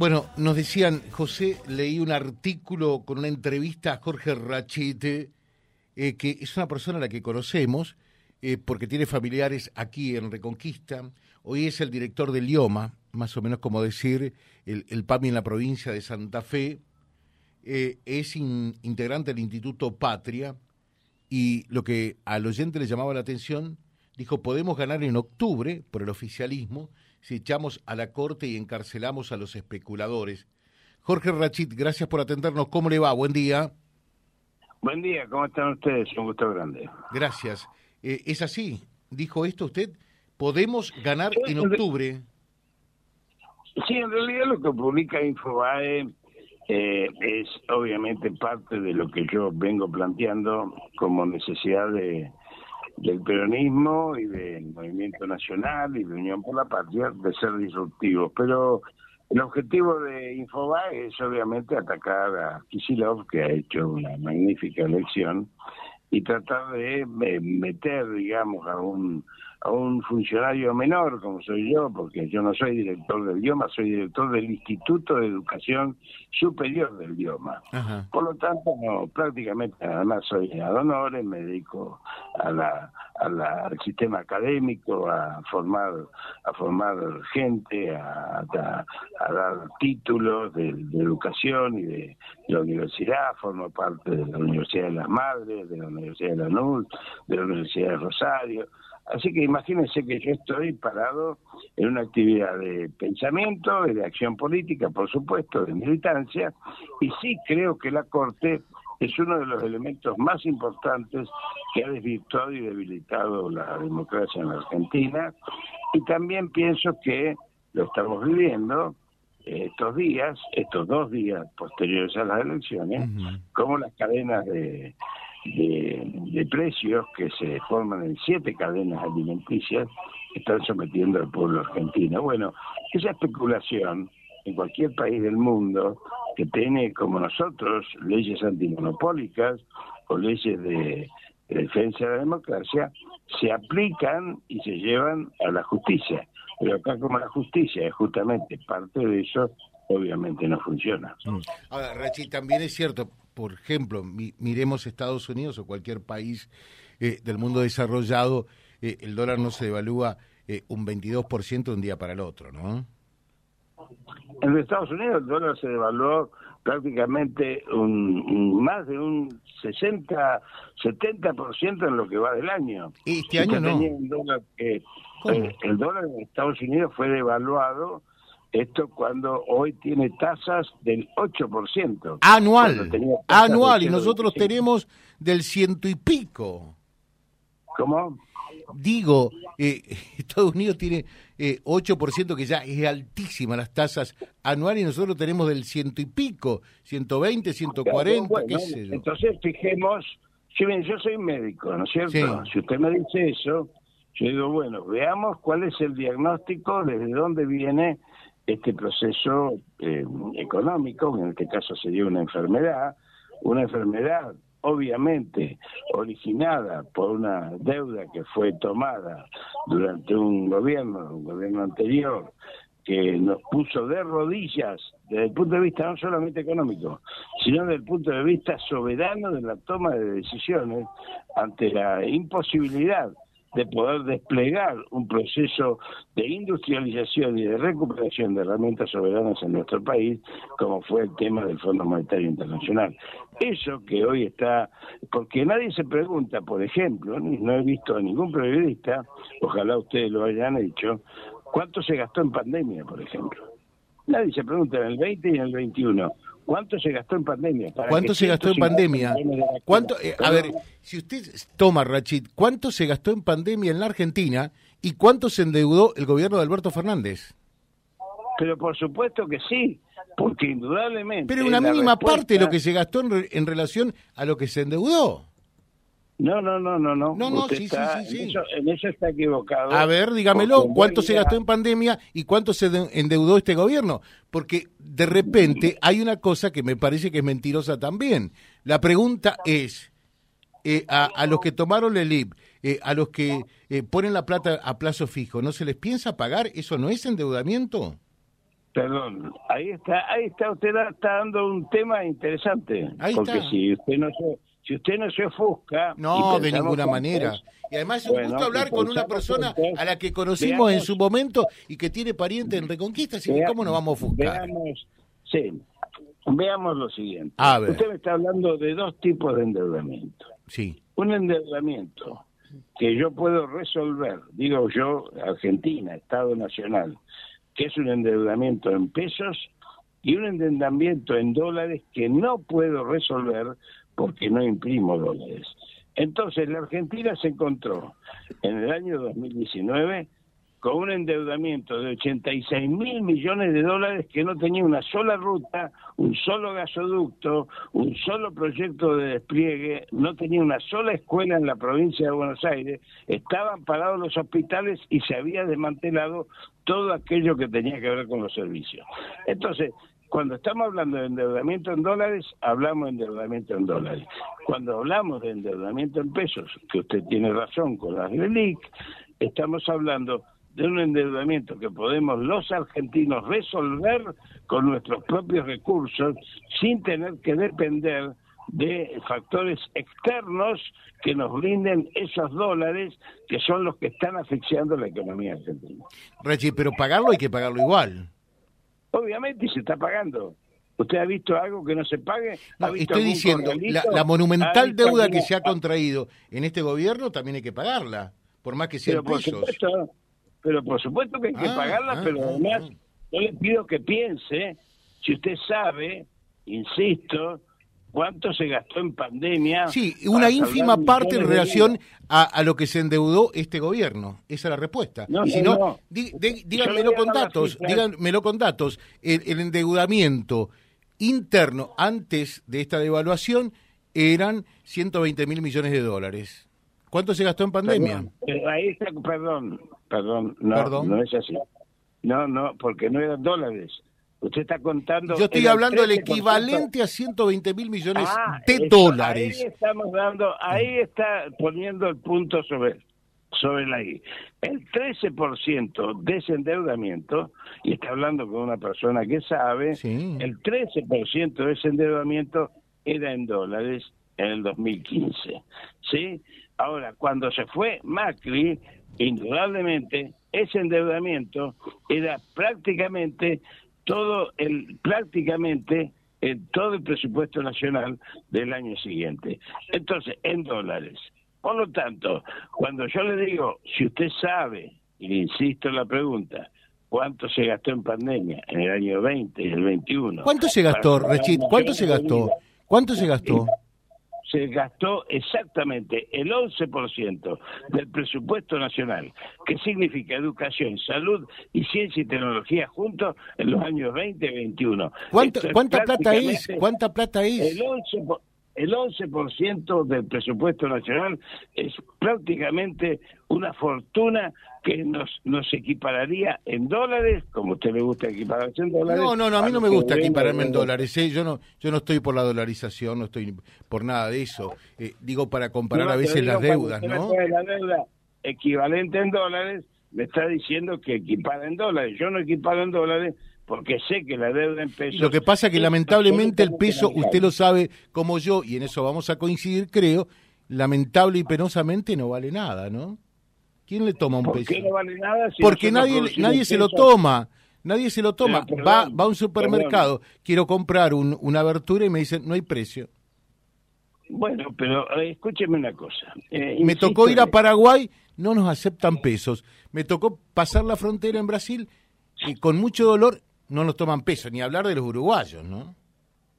Bueno, nos decían, José, leí un artículo con una entrevista a Jorge Rachite, eh, que es una persona a la que conocemos, eh, porque tiene familiares aquí en Reconquista. Hoy es el director del IOMA, más o menos como decir el, el PAMI en la provincia de Santa Fe. Eh, es integrante del Instituto Patria y lo que al oyente le llamaba la atención, dijo, podemos ganar en octubre por el oficialismo si echamos a la corte y encarcelamos a los especuladores. Jorge Rachit, gracias por atendernos. ¿Cómo le va? Buen día. Buen día, ¿cómo están ustedes? Un gusto grande. Gracias. Eh, ¿Es así? ¿Dijo esto usted? ¿Podemos ganar en octubre? Sí, en realidad lo que publica Infobae eh, es obviamente parte de lo que yo vengo planteando como necesidad de, del peronismo y del movimiento nacional y de Unión por la Patria de ser disruptivos. Pero el objetivo de Infobae es obviamente atacar a Kisilov, que ha hecho una magnífica elección, y tratar de meter, digamos, a un a un funcionario menor como soy yo, porque yo no soy director del idioma, soy director del Instituto de Educación Superior del idioma. Por lo tanto, no, prácticamente además soy ad honores, me dedico a la, a la, al sistema académico, a formar, a formar gente, a, a, dar títulos de, educación y de, la universidad, formo parte de la Universidad de las Madres, de la Universidad de la NUL, de la Universidad de Rosario. Así que imagínense que yo estoy parado en una actividad de pensamiento, de acción política, por supuesto, de militancia, y sí creo que la Corte es uno de los elementos más importantes que ha desvirtuado y debilitado la democracia en la Argentina. Y también pienso que lo estamos viviendo estos días, estos dos días posteriores a las elecciones, como las cadenas de de, precios que se forman en siete cadenas alimenticias están sometiendo al pueblo argentino. Bueno, esa especulación en cualquier país del mundo que tiene como nosotros leyes antimonopólicas o leyes de, defensa de la democracia, se aplican y se llevan a la justicia. Pero acá como la justicia es justamente parte de eso, obviamente no funciona. Mm. Ahora, Rachi, también es cierto, por ejemplo, miremos Estados Unidos o cualquier país eh, del mundo desarrollado, eh, el dólar no se devalúa eh, un 22% de un día para el otro, ¿no? En Estados Unidos el dólar se devaluó prácticamente un, más de un 60, 70% en lo que va del año. ¿Y este año no? el dólar en Estados Unidos fue devaluado esto cuando hoy tiene tasas del 8%. Anual. Anual. Y nosotros tenemos del ciento y pico. ¿Cómo? Digo, eh, Estados Unidos tiene eh, 8%, que ya es altísima las tasas anuales, y nosotros tenemos del ciento y pico, 120, 140, qué sé yo. Entonces, fijemos, si bien yo soy médico, ¿no es cierto? Si usted me dice eso, yo digo, bueno, veamos cuál es el diagnóstico, desde dónde viene este proceso eh, económico, en este caso sería una enfermedad, una enfermedad obviamente originada por una deuda que fue tomada durante un gobierno, un gobierno anterior, que nos puso de rodillas desde el punto de vista no solamente económico, sino desde el punto de vista soberano de la toma de decisiones ante la imposibilidad de poder desplegar un proceso de industrialización y de recuperación de herramientas soberanas en nuestro país, como fue el tema del Fondo Monetario Internacional. Eso que hoy está, porque nadie se pregunta, por ejemplo, no he visto a ningún periodista, ojalá ustedes lo hayan hecho, cuánto se gastó en pandemia, por ejemplo. Nadie se pregunta en el 20 y en el 21 ¿Cuánto se gastó en pandemia? ¿Cuánto se gastó en pandemia? ¿Cuánto, eh, a ver, si usted toma, Rachid, ¿cuánto se gastó en pandemia en la Argentina y cuánto se endeudó el gobierno de Alberto Fernández? Pero por supuesto que sí, porque indudablemente... Pero una mínima parte de lo que se gastó en, en relación a lo que se endeudó. No, no, no, no, no. No, no, sí, sí, sí, En eso, está equivocado. A ver, dígamelo, ¿cuánto se gastó en pandemia y cuánto se endeudó este gobierno? Porque de repente hay una cosa que me parece que es mentirosa también. La pregunta es, eh, a, los que tomaron el IB, eh, a los que eh, ponen la plata a plazo fijo, ¿no se les piensa pagar? ¿Eso no es endeudamiento? Perdón, ahí está, ahí está, usted está dando un tema interesante. Ahí porque está. si usted no se, si usted no se ofusca. No, de ninguna manera. Y además es un gusto hablar con una persona a la que conocimos en su momento y que tiene pariente en Reconquista, así que ¿cómo nos vamos a ofuscar? Veamos, sí, veamos lo siguiente. A ver. Usted me está hablando de dos tipos de endeudamiento. Sí, Un endeudamiento que yo puedo resolver, digo yo, Argentina, Estado Nacional, que es un endeudamiento en pesos y un endeudamiento en dólares que no puedo resolver porque no imprimo dólares. Entonces, la Argentina se encontró en el año 2019 con un endeudamiento de 86 mil millones de dólares que no tenía una sola ruta, un solo gasoducto, un solo proyecto de despliegue, no tenía una sola escuela en la provincia de Buenos Aires, estaban parados los hospitales y se había desmantelado todo aquello que tenía que ver con los servicios. Entonces, cuando estamos hablando de endeudamiento en dólares, hablamos de endeudamiento en dólares. Cuando hablamos de endeudamiento en pesos, que usted tiene razón con las LELIC, estamos hablando de un endeudamiento que podemos los argentinos resolver con nuestros propios recursos sin tener que depender de factores externos que nos brinden esos dólares que son los que están asfixiando la economía argentina. Rechi, pero pagarlo hay que pagarlo igual. Obviamente se está pagando. ¿Usted ha visto algo que no se pague? ¿Ha No, visto estoy diciendo, la, monumental deuda que se ha contraído en este gobierno también hay que pagarla, por más que sea pero por pesos. supuesto, pero por supuesto que hay que Ah, pagarla, ah, pero ah, además ah. yo le pido que piense, si usted sabe, insisto, cuánto se gastó en pandemia. Sí, una ínfima parte en relación a, a lo que se endeudó este gobierno. Esa es la respuesta. No, y si no, no, díganmelo con datos, díganmelo con datos. El, el endeudamiento interno antes de esta devaluación eran 120 mil millones de dólares. ¿Cuánto se gastó en pandemia? Perdón, ahí está, perdón, perdón, no, Perdón. no es así. No, no, porque no eran dólares. Usted está contando. Yo estoy hablando del 13%. equivalente a 120 mil millones Ah, de eso, dólares. Ahí estamos dando, ahí está poniendo el punto sobre sobre la I. El 13% de ese endeudamiento, y está hablando con una persona que sabe, Sí. el 13% de ese endeudamiento era en dólares en el 2015. ¿Sí? Ahora, cuando se fue Macri, indudablemente, ese endeudamiento era prácticamente todo el, prácticamente en todo el presupuesto nacional del año siguiente. Entonces, en dólares. Por lo tanto, cuando yo le digo, si usted sabe, y le insisto en la pregunta, ¿cuánto se gastó en pandemia en el año 20 y el 21? ¿Cuánto se gastó, Rechit? ¿Cuánto se gastó? ¿Cuánto se gastó? Se gastó exactamente el 11% del presupuesto nacional, que significa educación, salud y ciencia y tecnología juntos en los años 20 y 21. ¿Cuánta, es cuánta plata es? ¿Cuánta plata es? El 11%, por- el 11% del presupuesto nacional es prácticamente una fortuna que nos, nos equipararía en dólares, como a usted le gusta equipararse en dólares. No, no, no, a mí no me gusta equipararme en dólares. ¿eh? Yo no yo no estoy por la dolarización, no estoy por nada de eso. Eh, digo para comparar No, a veces las deudas, ¿no? La deuda equivalente en dólares, me está diciendo que equipara en dólares. Yo no equiparo en dólares porque sé que la deuda en pesos... Lo que pasa es que lamentablemente el peso, usted lo sabe como yo, y en eso vamos a coincidir, creo, lamentable y penosamente no vale nada, ¿no? ¿Quién le toma un ¿Por peso? qué no vale nada? si Porque nadie, nadie se lo toma. Nadie se lo toma. Va, va a un supermercado, quiero comprar un- una abertura y me dicen, no hay precio. Bueno, pero eh, escúcheme una cosa. Eh, Me tocó ir a Paraguay, no nos aceptan pesos. Me tocó pasar la frontera en Brasil y con mucho dolor no nos toman pesos, ni hablar de los uruguayos, ¿no?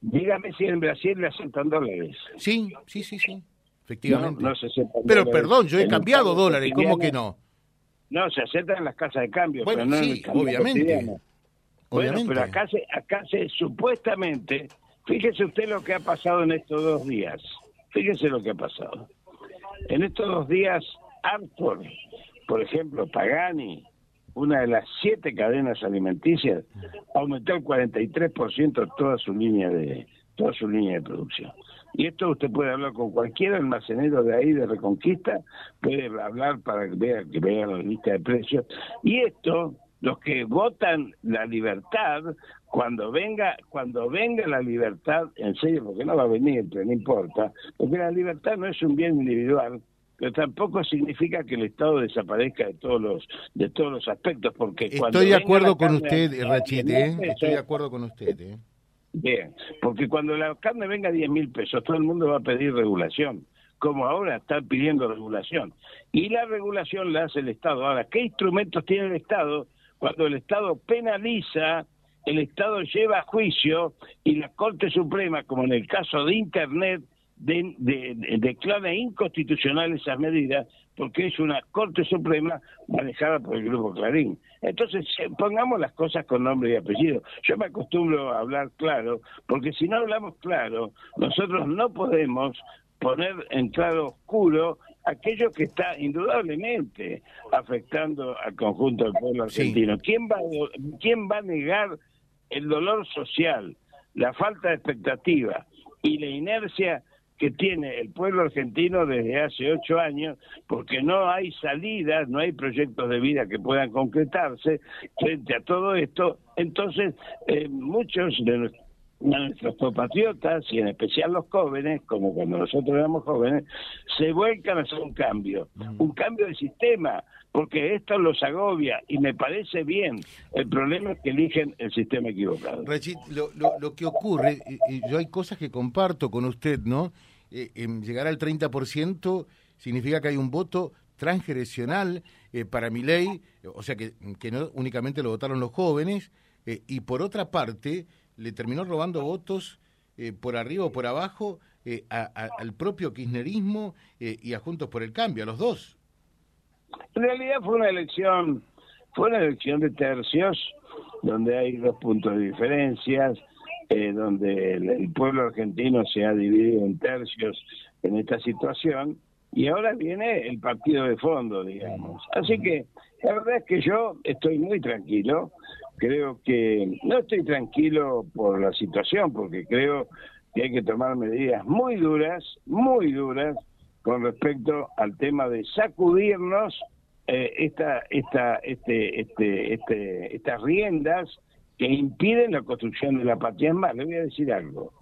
Dígame si en Brasil le aceptan dólares. Sí, sí, sí, sí, efectivamente. No, no se aceptan Pero dólares. perdón, yo he En cambiado dólares, ¿cómo que no? No, se aceptan en las casas de cambio, Bueno, pero no en sí, el obviamente. cotidiano. Bueno, Obviamente. pero acá se, acá se supuestamente, fíjese usted lo que ha pasado en estos dos días. Fíjese lo que ha pasado. En estos dos días, Arthur, por ejemplo, Pagani, una de las siete cadenas alimenticias, aumentó el 43% toda su línea de toda su línea de producción. Y esto usted puede hablar con cualquier almacenero de ahí de Reconquista, puede hablar para que vea, que vea la lista de precios. Y esto los que votan la libertad, cuando venga, cuando venga la libertad, en serio, porque no va a venir, pero no importa, porque la libertad no es un bien individual, pero tampoco significa que el Estado desaparezca de todos los de todos los aspectos, porque estoy de acuerdo con usted, Rachite, ¿eh? estoy de acuerdo con usted. ¿eh? Bien, porque cuando la carne venga a 10 mil pesos, todo el mundo va a pedir regulación como ahora están pidiendo regulación. Y la regulación la hace el Estado. Ahora, ¿qué instrumentos tiene el Estado cuando el Estado penaliza, el Estado lleva a juicio y la Corte Suprema, como en el caso de Internet, declara inconstitucional esas medidas porque es una Corte Suprema manejada por el Grupo Clarín. Entonces, pongamos las cosas con nombre y apellido. Yo me acostumbro a hablar claro, porque si no hablamos claro, nosotros no podemos poner en claro oscuro aquello que está indudablemente afectando al conjunto del pueblo argentino. ¿Quién, va, ¿Quién va a negar el dolor social, la falta de expectativa y la inercia que tiene el pueblo argentino desde hace ocho años, porque no hay salidas, no hay proyectos de vida que puedan concretarse frente a todo esto. Entonces, eh, muchos de nuestros compatriotas y en especial los jóvenes, como cuando nosotros éramos jóvenes, se vuelcan a hacer un cambio, mm. un cambio de sistema, porque esto los agobia y me parece bien. El problema es que eligen el sistema equivocado. lo, lo, que ocurre, y, yo hay cosas que comparto con usted, ¿no? Eh, llegar al 30% significa que hay un voto transgeneracional eh, para mi ley, o sea que, que no únicamente lo votaron los jóvenes, eh, y por otra parte, le terminó robando votos eh, por arriba o por abajo eh, al propio kirchnerismo eh, y a Juntos por el Cambio, a los dos. En realidad fue una elección, fue una elección de tercios, donde hay dos puntos de diferencias, donde el, pueblo argentino se ha dividido en tercios en esta situación, y ahora viene el partido de fondo, digamos. Así que la verdad es que yo estoy muy tranquilo, creo que no estoy tranquilo por la situación, porque creo que hay que tomar medidas muy duras, muy duras, con respecto al tema de sacudirnos eh, esta, esta, este, este, este, estas riendas que impiden la construcción de la patria. Es más, le voy a decir algo.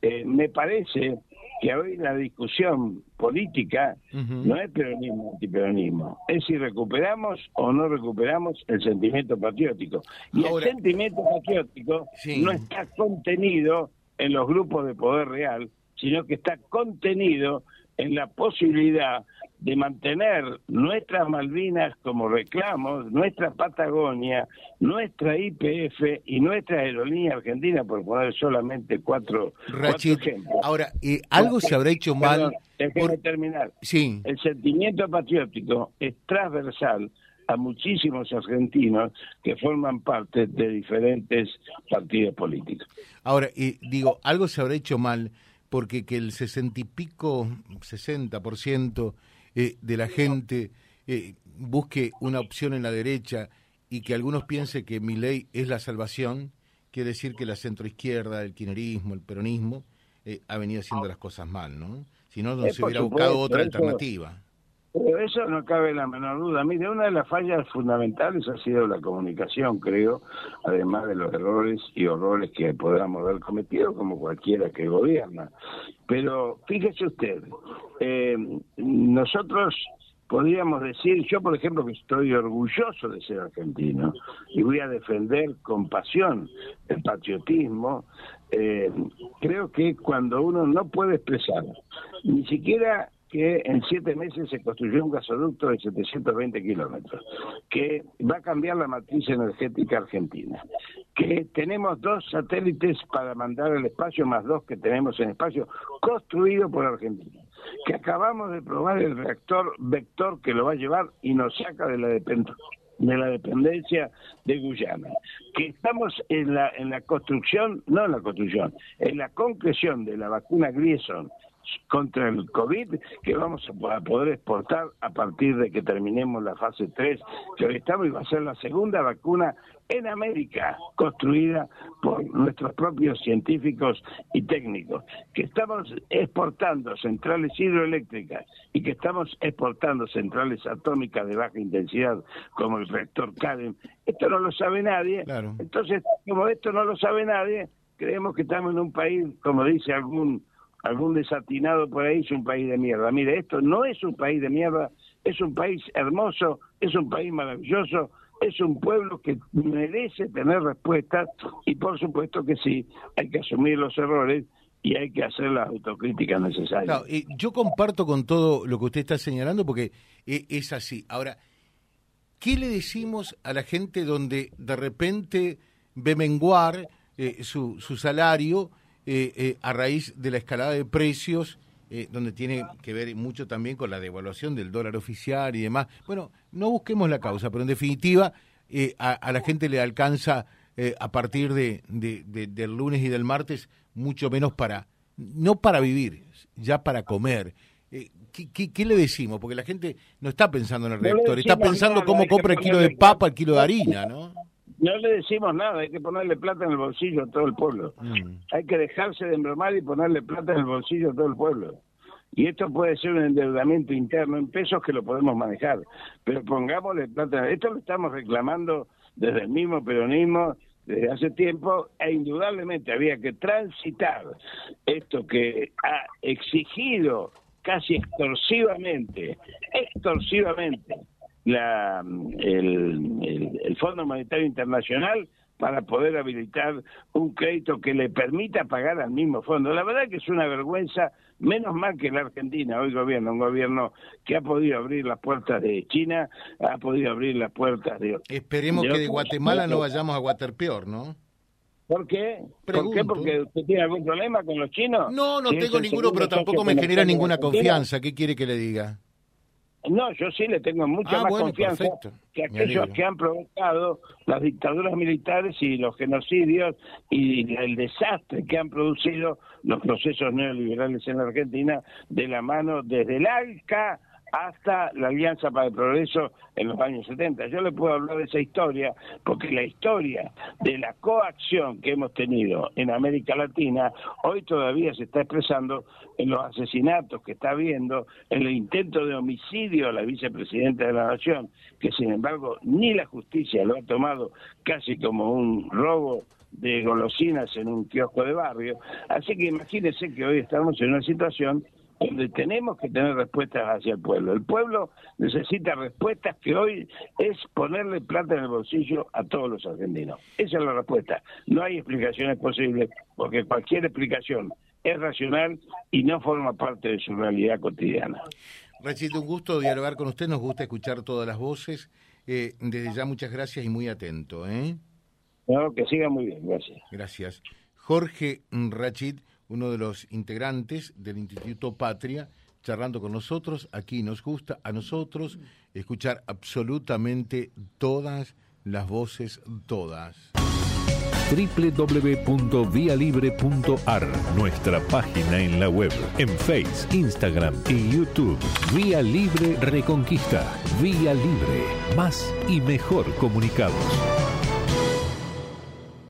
Eh, me parece que hoy la discusión política no es peronismo antiperonismo, es si recuperamos o no recuperamos el sentimiento patriótico. Y el sentimiento patriótico no está contenido en los grupos de poder real, sino que está contenido en la posibilidad de mantener nuestras Malvinas como reclamos, nuestra Patagonia, nuestra IPF y nuestra aerolínea argentina, por poner solamente cuatro, ejemplos. Ahora, eh, algo se habrá hecho mal. Déjeme terminar. Sí. El sentimiento patriótico es transversal a muchísimos argentinos que forman parte de diferentes partidos políticos. Ahora, y digo, algo se habrá hecho mal porque que el sesenta y pico, sesenta por ciento eh, de la gente eh, busque una opción en la derecha y que algunos piensen que mi ley es la salvación, quiere decir que la centroizquierda, el kirchnerismo, el peronismo, eh, ha venido haciendo las cosas mal, ¿no? Si no, no se hubiera buscado otra alternativa. Pero eso no cabe la menor duda. Mire, una de las fallas fundamentales ha sido la comunicación, creo, además de los errores y horrores que podamos haber cometido, como cualquiera que gobierna. Pero fíjese usted, eh, nosotros podríamos decir, yo por ejemplo que estoy orgulloso de ser argentino y voy a defender con pasión el patriotismo, eh, creo que cuando uno no puede expresar ni siquiera que en siete meses se construyó un gasoducto de 720 kilómetros, que va a cambiar la matriz energética argentina, que tenemos dos satélites para mandar al espacio, más dos que tenemos en espacio, construido por Argentina, que acabamos de probar el reactor vector que lo va a llevar y nos saca de la dependencia de la dependencia de Guyana, que estamos en la en la construcción, no en la construcción, en la concreción de la vacuna Grierson contra el COVID que vamos a poder exportar a partir de que terminemos la fase 3 que hoy estamos y va a ser la segunda vacuna en América, construida por nuestros propios científicos y técnicos, que estamos exportando centrales hidroeléctricas y que estamos exportando centrales atómicas de baja intensidad como el reactor CADEM. Esto no lo sabe nadie. Entonces, como esto no lo sabe nadie, creemos que estamos en un país, como dice algún algún desatinado por ahí, es un país de mierda. Mire, esto no es un país de mierda, es un país hermoso, es un país maravilloso, es un pueblo que merece tener respuestas y por supuesto que sí, hay que asumir los errores y hay que hacer las autocríticas necesarias. yo comparto con todo lo que usted está señalando porque eh, es así. Ahora, ¿qué le decimos a la gente donde de repente ve menguar eh, su, su salario eh, a raíz de la escalada de precios? Eh, donde tiene que ver mucho también con la devaluación del dólar oficial y demás. Bueno, no busquemos la causa, pero en definitiva eh, a, la gente le alcanza eh, a partir de, del lunes y del martes mucho menos para, no para vivir, ya para comer. ¿qué, le decimos? Porque la gente no está pensando en el reactor, está pensando cómo compra el kilo de papa, el kilo de harina, ¿no? No le decimos nada, hay que ponerle plata en el bolsillo a todo el pueblo. Mm. Hay que dejarse de embromar y ponerle plata en el bolsillo a todo el pueblo. Y esto puede ser un endeudamiento interno en pesos que lo podemos manejar. Pero pongámosle plata. Esto lo estamos reclamando desde el mismo peronismo desde hace tiempo e indudablemente había que transitar esto que ha exigido casi extorsivamente, extorsivamente la, el, el, Fondo Monetario Internacional para poder habilitar un crédito que le permita pagar al mismo fondo. La verdad que es una vergüenza, menos mal que la Argentina hoy gobierna, un gobierno que ha podido abrir las puertas de China, ha podido abrir las puertas de... Esperemos que de Guatemala no vayamos a Guaterpeor, ¿no? ¿Por qué? ¿Por qué? ¿Porque usted tiene algún problema con los chinos? No, no tengo ninguno, pero tampoco me genera ninguna confianza. ¿Qué quiere que le diga? No, yo sí le tengo mucha ah, más confianza que aquellos que han provocado las dictaduras militares y los genocidios y el desastre que han producido los procesos neoliberales en la Argentina de la mano desde el ALCA hasta la Alianza para el Progreso en los años 70. Yo le puedo hablar de esa historia porque la historia de la coacción que hemos tenido en América Latina hoy todavía se está expresando en los asesinatos que está habiendo, en el intento de homicidio a la vicepresidenta de la Nación, que sin embargo ni la justicia lo ha tomado casi como un robo de golosinas en un kiosco de barrio. Así que imagínense que hoy estamos en una situación donde tenemos que tener respuestas hacia el pueblo. El pueblo necesita respuestas que hoy es ponerle plata en el bolsillo a todos los argentinos. Esa es la respuesta. No hay explicaciones posibles porque cualquier explicación es racional y no forma parte de su realidad cotidiana. Rachito, un gusto dialogar con usted, nos gusta escuchar todas las voces. Eh, desde ya muchas gracias y muy atento. ¿eh? No, que siga muy bien, gracias. Gracias. Jorge Rachid uno de los integrantes del Instituto Patria, charlando con nosotros. Aquí nos gusta a nosotros escuchar absolutamente todas las voces, todas www.vialibre.ar, nuestra página en la web, en Face, Instagram y YouTube. Vía Libre Reconquista. Vía Libre. Más y mejor comunicados.